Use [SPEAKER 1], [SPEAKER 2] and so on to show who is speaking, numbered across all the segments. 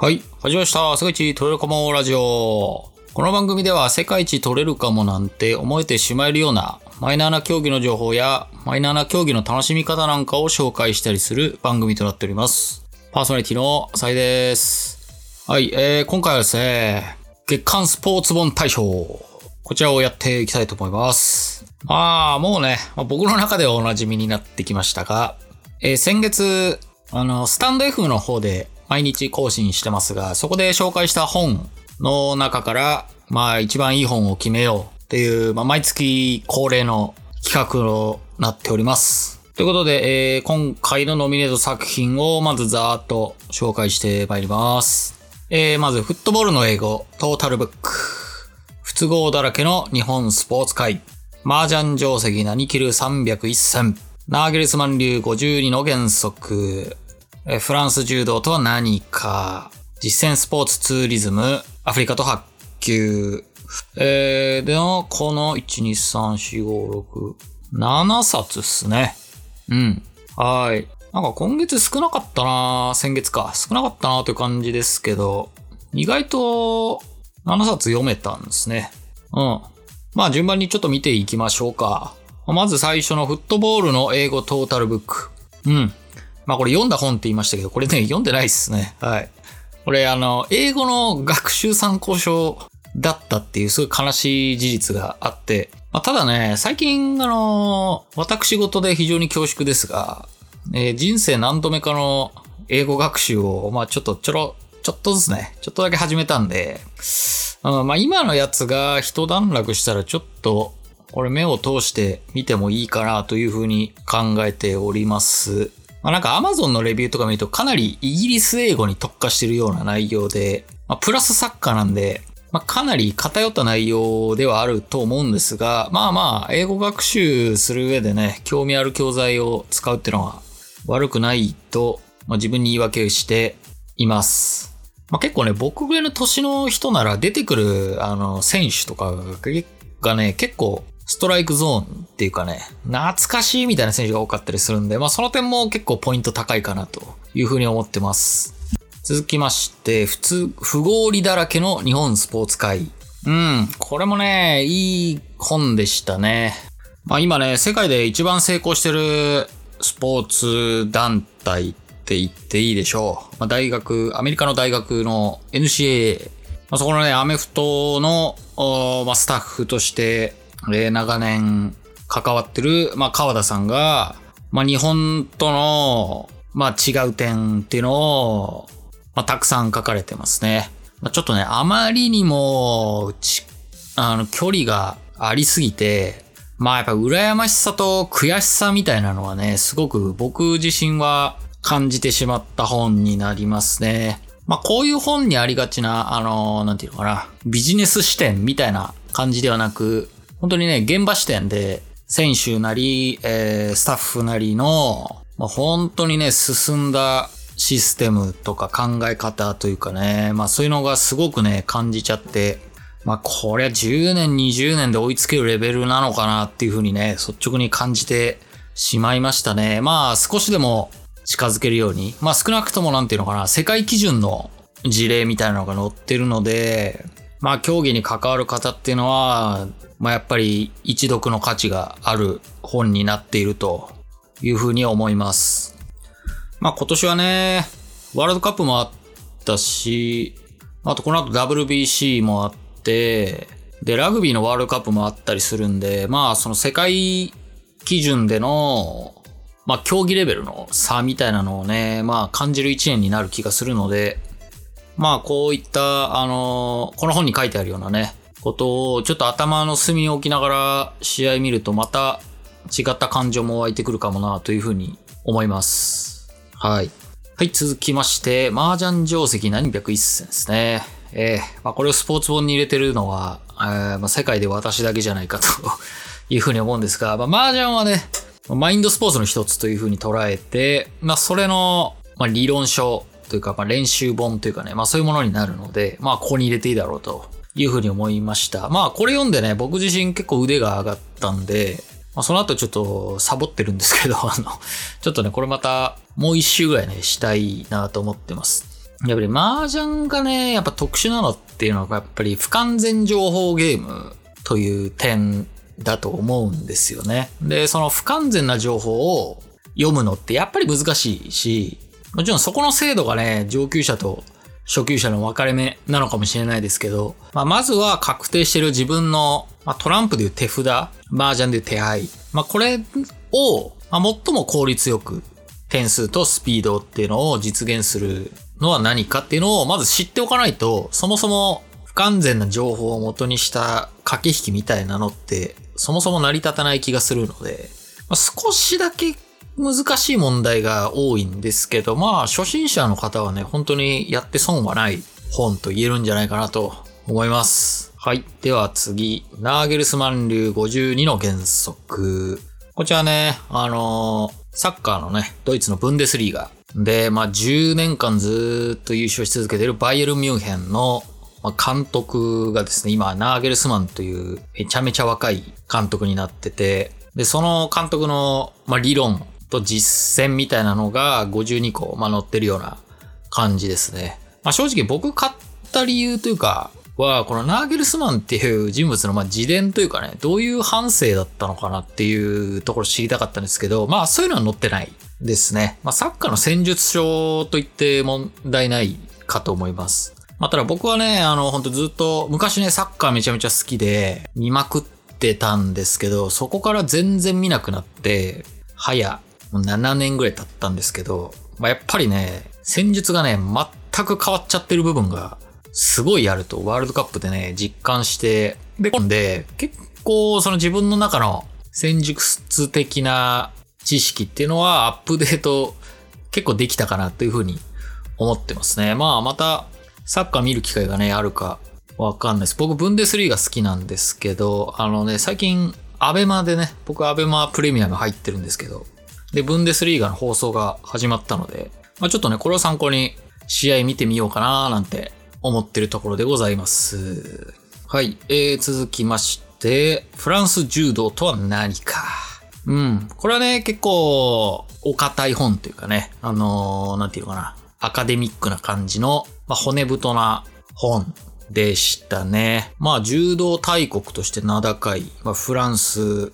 [SPEAKER 1] はい。始まりました。世界一取れるかもラジオ。この番組では世界一取れるかもなんて思えてしまえるようなマイナーな競技の情報やマイナーな競技の楽しみ方なんかを紹介したりする番組となっております。パーソナリティのサイです。はい。えー、今回はですね、月間スポーツ本大賞。こちらをやっていきたいと思います。まあ、もうね、まあ僕の中ではお馴染みになってきましたが、えー先月、あの、スタンド F の方で毎日更新してますが、そこで紹介した本の中から、まあ一番いい本を決めようっていう、まあ毎月恒例の企画となっております。ということで、えー今回のノミネート作品をまずざーっと紹介してまいります。えーまず、フットボールの英語、トータルブック。不都合だらけの日本スポーツ界。麻雀定石何切る301戦。ナーゲルスマン流52の原則。フランス柔道とは何か。実践スポーツツーリズム。アフリカと発球。えー、での、この1、2、3、4、5、6、7冊っすね。うん。はい。なんか今月少なかったな先月か。少なかったなという感じですけど、意外と7冊読めたんですね。うん。まあ順番にちょっと見ていきましょうか。まず最初のフットボールの英語トータルブック。うん。まあこれ読んだ本って言いましたけど、これね、読んでないっすね。はい。これあの、英語の学習参考書だったっていうすごい悲しい事実があって、まあ、ただね、最近あの、私事で非常に恐縮ですが、えー人生何度目かの英語学習を、まあちょっとちょろ、ちょっとずつね、ちょっとだけ始めたんで、うんまあ今のやつが一段落したらちょっと、これ目を通して見てもいいかなというふうに考えております。まあなんか Amazon のレビューとか見るとかなりイギリス英語に特化してるような内容で、まあプラス作家なんで、まあかなり偏った内容ではあると思うんですが、まあまあ英語学習する上でね、興味ある教材を使うっていうのは悪くないと、まあ、自分に言い訳をしています。まあ、結構ね、僕ぐらいの年の人なら出てくる、あの、選手とかがね、結構、ストライクゾーンっていうかね、懐かしいみたいな選手が多かったりするんで、まあその点も結構ポイント高いかなというふうに思ってます。続きまして、普通、不合理だらけの日本スポーツ界。うん、これもね、いい本でしたね。まあ今ね、世界で一番成功してるスポーツ団体って言っていいでしょう。まあ大学、アメリカの大学の NCAA。まあそこのね、アメフトの、まあ、スタッフとして、えー長年関わってる、まあ川田さんが、まあ日本との、まあ違う点っていうのを、まあたくさん書かれてますね。まあちょっとね、あまりにも、ちあの、距離がありすぎて、まあやっぱ羨ましさと悔しさみたいなのはね、すごく僕自身は感じてしまった本になりますね。まあこういう本にありがちな、あの、なんていうのかな、ビジネス視点みたいな感じではなく、本当にね、現場視点で、選手なり、えースタッフなりの、まあ、本当にね、進んだシステムとか考え方というかね、まあそういうのがすごくね、感じちゃって、まあこれは10年、20年で追いつけるレベルなのかなっていうふうにね、率直に感じてしまいましたね。まあ少しでも近づけるように、まあ少なくともなんていうのかな、世界基準の事例みたいなのが載ってるので、まあ競技に関わる方っていうのは、まあやっぱり一読の価値がある本になっているというふうに思います。まあ今年はね、ワールドカップもあったし、あとこの後 WBC もあって、で、ラグビーのワールドカップもあったりするんで、まあその世界基準での、まあ競技レベルの差みたいなのをね、まあ感じる一年になる気がするので、まあこういった、あのこの本に書いてあるようなね、ことをちょっと頭の隅に置きながら試合見るとまた違った感情も湧いてくるかもなというふうに思います。はい。はい、続きまして、麻雀定石何百一戦ですね。えーまあ、これをスポーツ本に入れてるのは、えーまあ、世界で私だけじゃないかというふうに思うんですが、まあ、麻雀はね、マインドスポーツの一つというふうに捉えて、まあ、それの、まあ、理論書というか、まあ、練習本というかね、まあ、そういうものになるので、まあ、ここに入れていいだろうというふうに思いました。まあ、これ読んでね、僕自身結構腕が上がったんで、まあ、その後ちょっとサボってるんですけど、あの、ちょっとね、これまたもう一周ぐらいね、したいなと思ってます。やっぱり麻雀がね、やっぱ特殊なのっていうのがやっぱり不完全情報ゲームという点だと思うんですよね。で、その不完全な情報を読むのってやっぱり難しいし、もちろんそこの精度がね、上級者と初級者の分かれ目なのかもしれないですけど、まあ、まずは確定してる自分の、まあ、トランプでいう手札、麻雀でいう手配、まあ、これを、まあ、最も効率よく点数とスピードっていうのを実現するのは何かっていうのをまず知っておかないと、そもそも不完全な情報を元にした駆け引きみたいなのって、そもそも成り立たない気がするので、まあ、少しだけ難しい問題が多いんですけど、まあ、初心者の方はね、本当にやって損はない本と言えるんじゃないかなと思います。はい。では次、ナーゲルスマン流52の原則。こちらね、あのー、サッカーのね、ドイツのブンデスリーガで、まあ、10年間ずっと優勝し続けているバイエル・ミュンヘンの監督がですね、今、ナーゲルスマンというめちゃめちゃ若い監督になってて、で、その監督の、まあ、理論と実践みたいなのが52個、まあ、載ってるような感じですね。まあ、正直僕買った理由というか、は、このナーゲルスマンっていう人物のまあ自伝というかね、どういう反省だったのかなっていうところ知りたかったんですけど、まあそういうのは載ってないですね。まあサッカーの戦術書と言って問題ないかと思います。まあただ僕はね、あの本当ずっと昔ね、サッカーめちゃめちゃ好きで見まくってたんですけど、そこから全然見なくなって、早もう7年ぐらい経ったんですけど、まあ、やっぱりね、戦術がね、全く変わっちゃってる部分がすごいあると、ワールドカップでね、実感して、で、んで、結構その自分の中の戦術的な知識っていうのはアップデート結構できたかなというふうに思ってますね。まあまたサッカー見る機会がね、あるかわかんないです。僕、ブンデスリーが好きなんですけど、あのね、最近、アベマでね、僕アベマプレミアム入ってるんですけど、で、ブンデスリーガの放送が始まったので、まあ、ちょっとね、これを参考に試合見てみようかななんて思ってるところでございます。はい。えー、続きまして、フランス柔道とは何か。うん。これはね、結構、お堅い本というかね、あのー、なんていうかな、アカデミックな感じの、まあ、骨太な本でしたね。まあ、柔道大国として名高い、まあ、フランス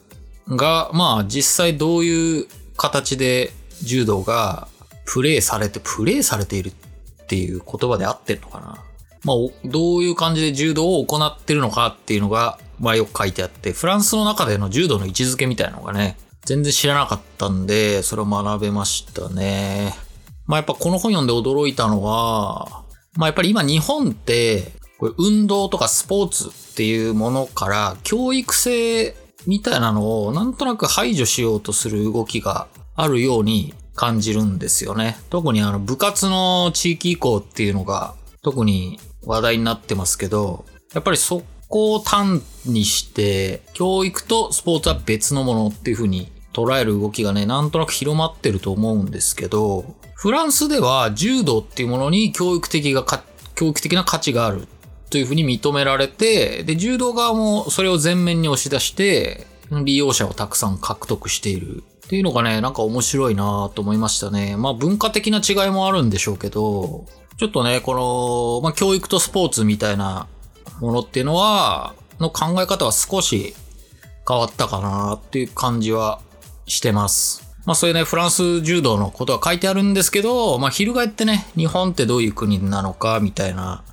[SPEAKER 1] が、まあ、実際どういう形で柔道がプレイされて、プレイされているっていう言葉で合ってるのかな？まあ、どういう感じで柔道を行ってるのかっていうのが、まあよく書いてあって、フランスの中での柔道の位置づけみたいなのがね、全然知らなかったんで、それを学べましたね。まあやっぱこの本読んで驚いたのは、まあやっぱり今日本って、これ運動とかスポーツっていうものから教育性みたいなのをなんとなく排除しようとする動きがあるように感じるんですよね。特にあの部活の地域移行っていうのが特に話題になってますけど、やっぱりそこを単にして、教育とスポーツは別のものっていう風に捉える動きがね、なんとなく広まってると思うんですけど、フランスでは柔道っていうものに教育的が教育的な価値があるというふうに認められて、で、柔道側もそれを前面に押し出して、利用者をたくさん獲得している。っていうのがね、なんか面白いなと思いましたね。まあ文化的な違いもあるんでしょうけど、ちょっとね、この、まあ教育とスポーツみたいなものっていうのは、の考え方は少し変わったかなっていう感じはしてます。まあそういうね、フランス柔道のことは書いてあるんですけど、まあ翻ってね、日本ってどういう国なのかみたいな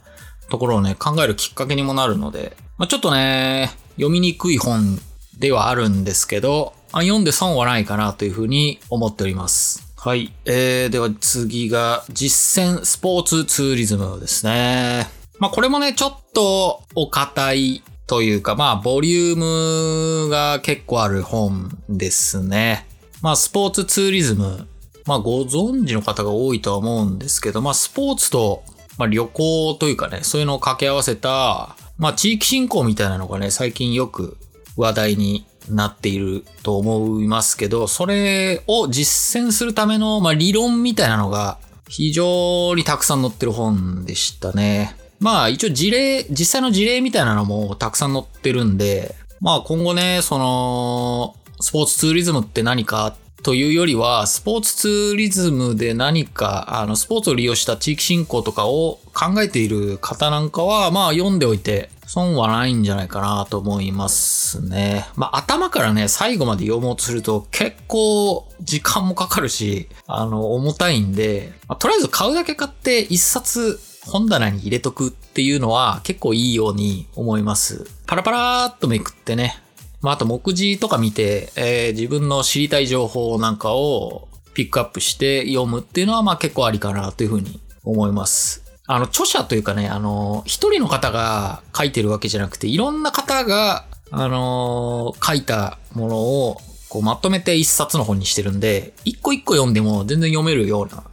[SPEAKER 1] ところをね、考えるきっかけにもなるので、まあ、ちょっとね、読みにくい本ではあるんですけど、あ読んで損はないかなというふうに思っております。はい。えー、では次が実践スポーツツーリズムですね。まあこれもね、ちょっとお堅いというか、まあボリュームが結構ある本ですね。まあスポーツツーリズム。まあご存知の方が多いとは思うんですけど、まあスポーツとまあ、旅行というかね、そういうのを掛け合わせた、まあ、地域振興みたいなのがね、最近よく話題になっていると思いますけど、それを実践するための、まあ、理論みたいなのが非常にたくさん載ってる本でしたね。まあ一応事例、実際の事例みたいなのもたくさん載ってるんで、まあ今後ね、その、スポーツツーリズムって何かっというよりは、スポーツツーリズムで何か、あの、スポーツを利用した地域振興とかを考えている方なんかは、まあ読んでおいて損はないんじゃないかなと思いますね。まあ頭からね、最後まで読もうとすると結構時間もかかるし、あの、重たいんで、まあ、とりあえず買うだけ買って一冊本棚に入れとくっていうのは結構いいように思います。パラパラーっとめくってね、まあ、あと目次とか見て、えー、自分の知りたい情報なんかをピックアップして読むっていうのは、まあ結構ありかなというふうに思います。あの、著者というかね、あの、一人の方が書いてるわけじゃなくて、いろんな方が、あの書いたものを、こうまとめて一冊の本にしてるんで、一個一個読んでも全然読めるような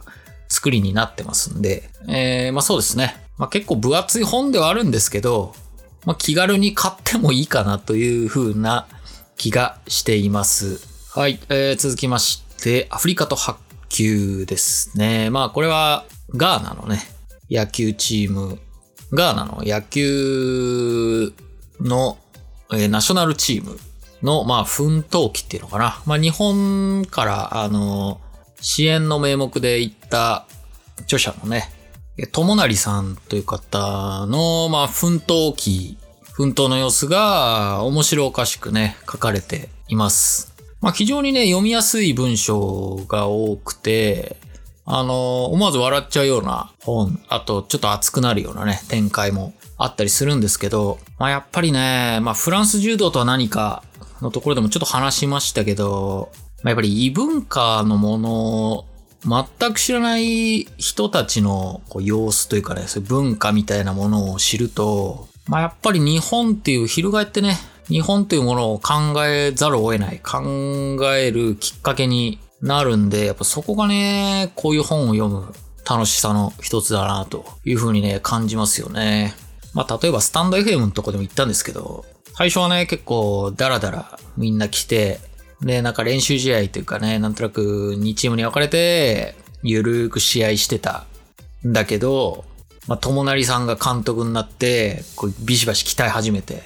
[SPEAKER 1] 作りになってますんで、えー、まあそうですね。まあ結構分厚い本ではあるんですけど、まあ、気軽に買ってもいいかなという風な気がしています。はい、えー、続きまして、アフリカと白球ですね。まあこれはガーナのね、野球チーム、ガーナの野球の、えー、ナショナルチームの、まあ、奮闘期っていうのかな。まあ、日本から、あの、支援の名目で行った著者のね、友成さんという方の、まあ、奮闘記、奮闘の様子が面白おかしくね、書かれています。まあ、非常にね、読みやすい文章が多くて、あの、思わず笑っちゃうような本、あとちょっと熱くなるようなね、展開もあったりするんですけど、まあ、やっぱりね、まあ、フランス柔道とは何かのところでもちょっと話しましたけど、まあ、やっぱり異文化のもの全く知らない人たちのこう様子というかね、そういう文化みたいなものを知ると、まあやっぱり日本っていう、翻ってね、日本というものを考えざるを得ない、考えるきっかけになるんで、やっぱそこがね、こういう本を読む楽しさの一つだなというふうにね、感じますよね。まあ例えばスタンド FM のとこでも言ったんですけど、最初はね、結構ダラダラみんな来て、で、なんか練習試合というかね、なんとなく2チームに分かれて、ゆるーく試合してたんだけど、まあ、友成さんが監督になって、こうビシバシ鍛え始めて、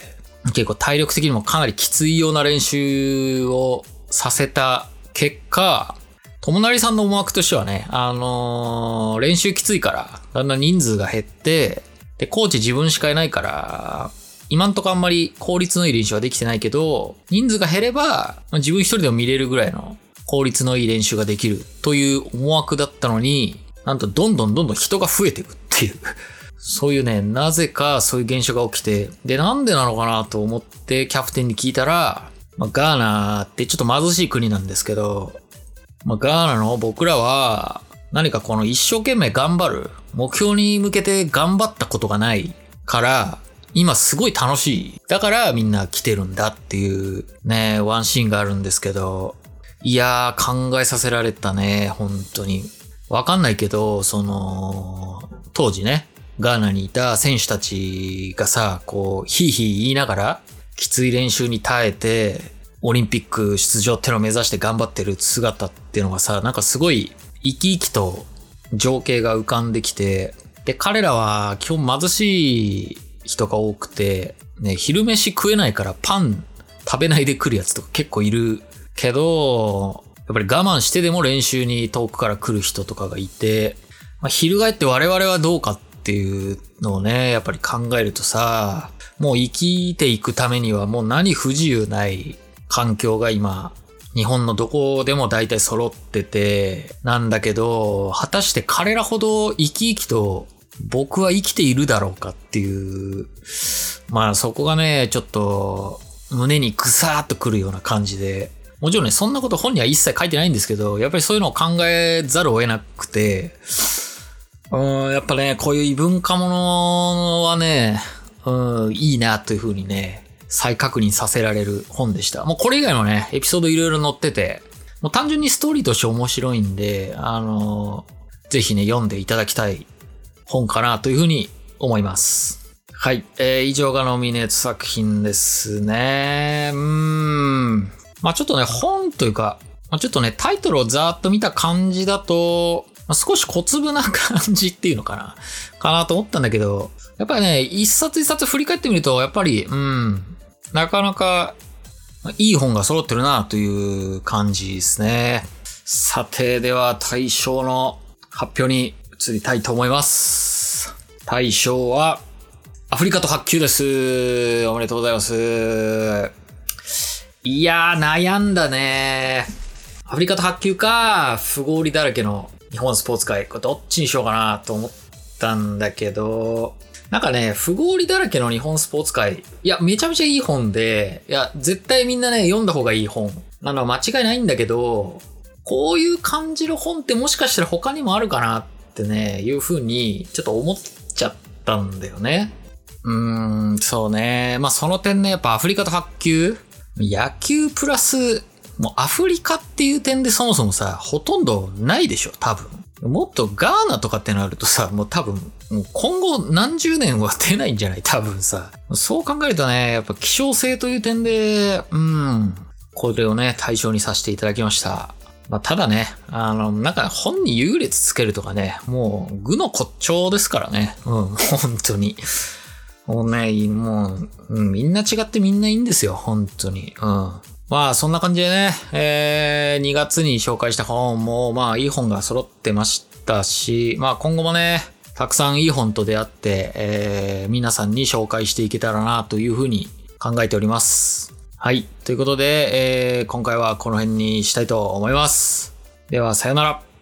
[SPEAKER 1] 結構体力的にもかなりきついような練習をさせた結果、友成さんの思惑としてはね、あのー、練習きついから、だんだん人数が減って、で、コーチ自分しかいないから、今んとこあんまり効率のいい練習はできてないけど、人数が減れば、自分一人でも見れるぐらいの効率のいい練習ができるという思惑だったのに、なんとどんどんどんどん人が増えていくっていう。そういうね、なぜかそういう現象が起きて、で、なんでなのかなと思ってキャプテンに聞いたら、まあ、ガーナってちょっと貧しい国なんですけど、まあ、ガーナの僕らは何かこの一生懸命頑張る、目標に向けて頑張ったことがないから、今すごい楽しい。だからみんな来てるんだっていうね、ワンシーンがあるんですけど、いやー考えさせられたね、本当に。わかんないけど、その、当時ね、ガーナにいた選手たちがさ、こう、ヒーヒー言いながら、きつい練習に耐えて、オリンピック出場ってのを目指して頑張ってる姿っていうのがさ、なんかすごい生き生きと情景が浮かんできて、で、彼らは基本貧しい人が多くて、ね、昼飯食えないからパン食べないで来るやつとか結構いるけど、やっぱり我慢してでも練習に遠くから来る人とかがいて、まあ、翻って我々はどうかっていうのをね、やっぱり考えるとさ、もう生きていくためにはもう何不自由ない環境が今、日本のどこでも大体揃ってて、なんだけど、果たして彼らほど生き生きと僕は生きているだろうかっていう、まあそこがね、ちょっと胸にぐさーっとくるような感じで、もちろんね、そんなこと本には一切書いてないんですけど、やっぱりそういうのを考えざるを得なくて、うん、やっぱね、こういう異文化ものはね、うん、いいなというふうにね、再確認させられる本でした。もうこれ以外のね、エピソードいろいろ載ってて、もう単純にストーリーとして面白いんで、あのぜひね、読んでいただきたい本かなというふうに思います。はい。えー、以上がノミネート作品ですね。うーん。まあちょっとね、本というか、まあ、ちょっとね、タイトルをざーっと見た感じだと、まあ、少し小粒な感じっていうのかなかなと思ったんだけど、やっぱりね、一冊一冊振り返ってみると、やっぱり、うん、なかなかいい本が揃ってるなという感じですね。さて、では対象の発表に移りたいと思います。対象は、アフリカと発球です。おめでとうございます。いやー、悩んだね。アフリカと発球か、不合理だらけの日本スポーツ界。これどっちにしようかなと思ったんだけど、なんかね、不合理だらけの日本スポーツ界。いや、めちゃめちゃいい本で、いや、絶対みんなね、読んだ方がいい本。なのは間違いないんだけど、こういう感じの本ってもしかしたら他にもあるかなっってね、いう風にちょっと思っちゃったんだよね。うーん、そうね。まあその点ね、やっぱアフリカと卓球野球プラス、もうアフリカっていう点でそもそもさ、ほとんどないでしょ、多分。もっとガーナとかってなるとさ、もう多分、もう今後何十年は出ないんじゃない多分さ。そう考えるとね、やっぱ希少性という点で、うん、これをね、対象にさせていただきました。まあ、ただね、あの、なんか本に優劣つけるとかね、もう、具の骨頂ですからね。うん、本当に。もうね、もう、うん、みんな違ってみんないいんですよ、本当に。うん。まあそんな感じでね、えー、2月に紹介した本もまあいい本が揃ってましたし、まあ今後もね、たくさんいい本と出会って、えー、皆さんに紹介していけたらなというふうに考えております。はい。ということで、えー、今回はこの辺にしたいと思います。では、さよなら。